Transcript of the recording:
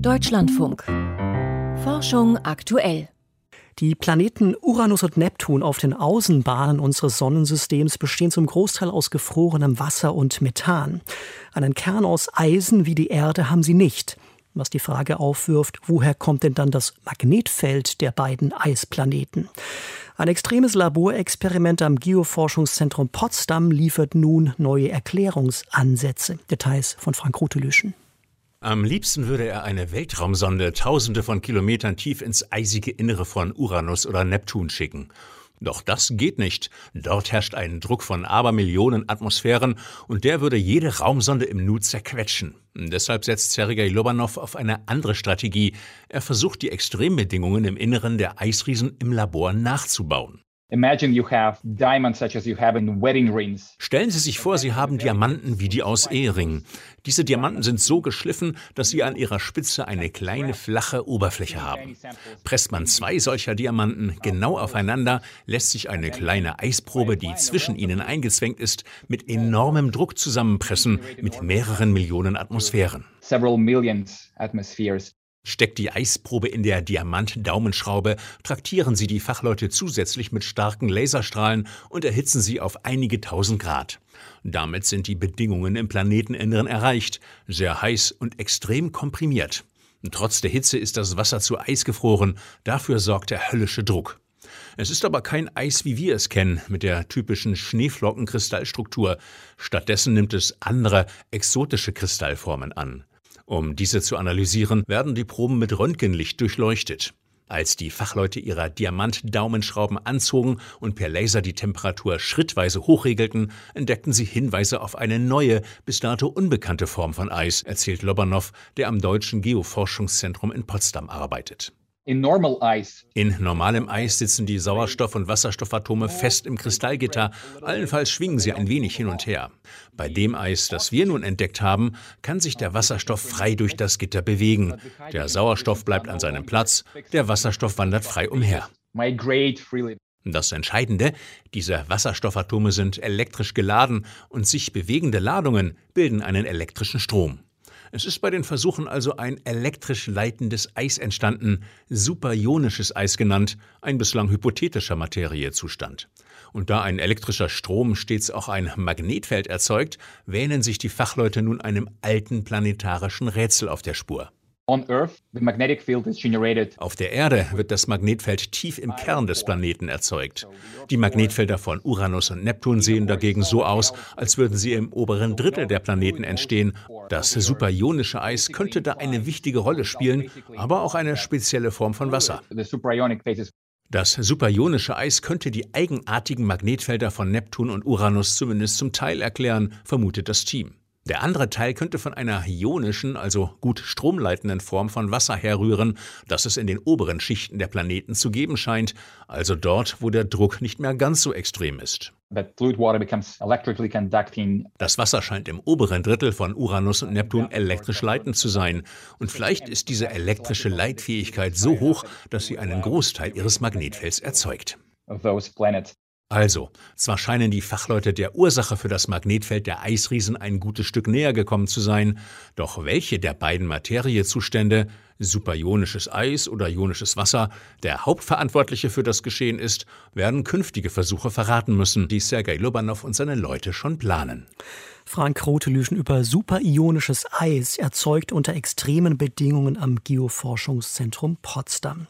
Deutschlandfunk. Forschung aktuell. Die Planeten Uranus und Neptun auf den Außenbahnen unseres Sonnensystems bestehen zum Großteil aus gefrorenem Wasser und Methan. Einen Kern aus Eisen wie die Erde haben sie nicht. Was die Frage aufwirft, woher kommt denn dann das Magnetfeld der beiden Eisplaneten? Ein extremes Laborexperiment am Geoforschungszentrum Potsdam liefert nun neue Erklärungsansätze. Details von Frank Rotelüschen. Am liebsten würde er eine Weltraumsonde tausende von Kilometern tief ins eisige Innere von Uranus oder Neptun schicken. Doch das geht nicht. Dort herrscht ein Druck von Abermillionen Atmosphären und der würde jede Raumsonde im Nu zerquetschen. Deshalb setzt Sergei Lobanov auf eine andere Strategie. Er versucht die Extrembedingungen im Inneren der Eisriesen im Labor nachzubauen. Stellen Sie sich vor, Sie haben Diamanten wie die aus Eheringen. Diese Diamanten sind so geschliffen, dass sie an ihrer Spitze eine kleine flache Oberfläche haben. Presst man zwei solcher Diamanten genau aufeinander, lässt sich eine kleine Eisprobe, die zwischen ihnen eingezwängt ist, mit enormem Druck zusammenpressen, mit mehreren Millionen Atmosphären. Steckt die Eisprobe in der Diamant-Daumenschraube, traktieren Sie die Fachleute zusätzlich mit starken Laserstrahlen und erhitzen sie auf einige tausend Grad. Damit sind die Bedingungen im Planeteninneren erreicht, sehr heiß und extrem komprimiert. Trotz der Hitze ist das Wasser zu Eis gefroren, dafür sorgt der höllische Druck. Es ist aber kein Eis, wie wir es kennen, mit der typischen Schneeflockenkristallstruktur. Stattdessen nimmt es andere, exotische Kristallformen an. Um diese zu analysieren, werden die Proben mit Röntgenlicht durchleuchtet. Als die Fachleute ihrer Diamant-Daumenschrauben anzogen und per Laser die Temperatur schrittweise hochregelten, entdeckten sie Hinweise auf eine neue, bis dato unbekannte Form von Eis, erzählt Lobanov, der am Deutschen Geoforschungszentrum in Potsdam arbeitet. In normalem Eis sitzen die Sauerstoff- und Wasserstoffatome fest im Kristallgitter, allenfalls schwingen sie ein wenig hin und her. Bei dem Eis, das wir nun entdeckt haben, kann sich der Wasserstoff frei durch das Gitter bewegen. Der Sauerstoff bleibt an seinem Platz, der Wasserstoff wandert frei umher. Das Entscheidende, diese Wasserstoffatome sind elektrisch geladen und sich bewegende Ladungen bilden einen elektrischen Strom. Es ist bei den Versuchen also ein elektrisch leitendes Eis entstanden, superionisches Eis genannt, ein bislang hypothetischer Materiezustand. Und da ein elektrischer Strom stets auch ein Magnetfeld erzeugt, wähnen sich die Fachleute nun einem alten planetarischen Rätsel auf der Spur. Auf der Erde wird das Magnetfeld tief im Kern des Planeten erzeugt. Die Magnetfelder von Uranus und Neptun sehen dagegen so aus, als würden sie im oberen Drittel der Planeten entstehen. Das superionische Eis könnte da eine wichtige Rolle spielen, aber auch eine spezielle Form von Wasser. Das superionische Eis könnte die eigenartigen Magnetfelder von Neptun und Uranus zumindest zum Teil erklären, vermutet das Team. Der andere Teil könnte von einer ionischen, also gut stromleitenden Form von Wasser herrühren, das es in den oberen Schichten der Planeten zu geben scheint, also dort, wo der Druck nicht mehr ganz so extrem ist. Das Wasser scheint im oberen Drittel von Uranus und Neptun elektrisch leitend zu sein. Und vielleicht ist diese elektrische Leitfähigkeit so hoch, dass sie einen Großteil ihres Magnetfelds erzeugt. Also, zwar scheinen die Fachleute der Ursache für das Magnetfeld der Eisriesen ein gutes Stück näher gekommen zu sein, doch welche der beiden Materiezustände, superionisches Eis oder ionisches Wasser, der Hauptverantwortliche für das Geschehen ist, werden künftige Versuche verraten müssen, die Sergei Lobanov und seine Leute schon planen. Frank Rotelüschen über superionisches Eis erzeugt unter extremen Bedingungen am Geoforschungszentrum Potsdam.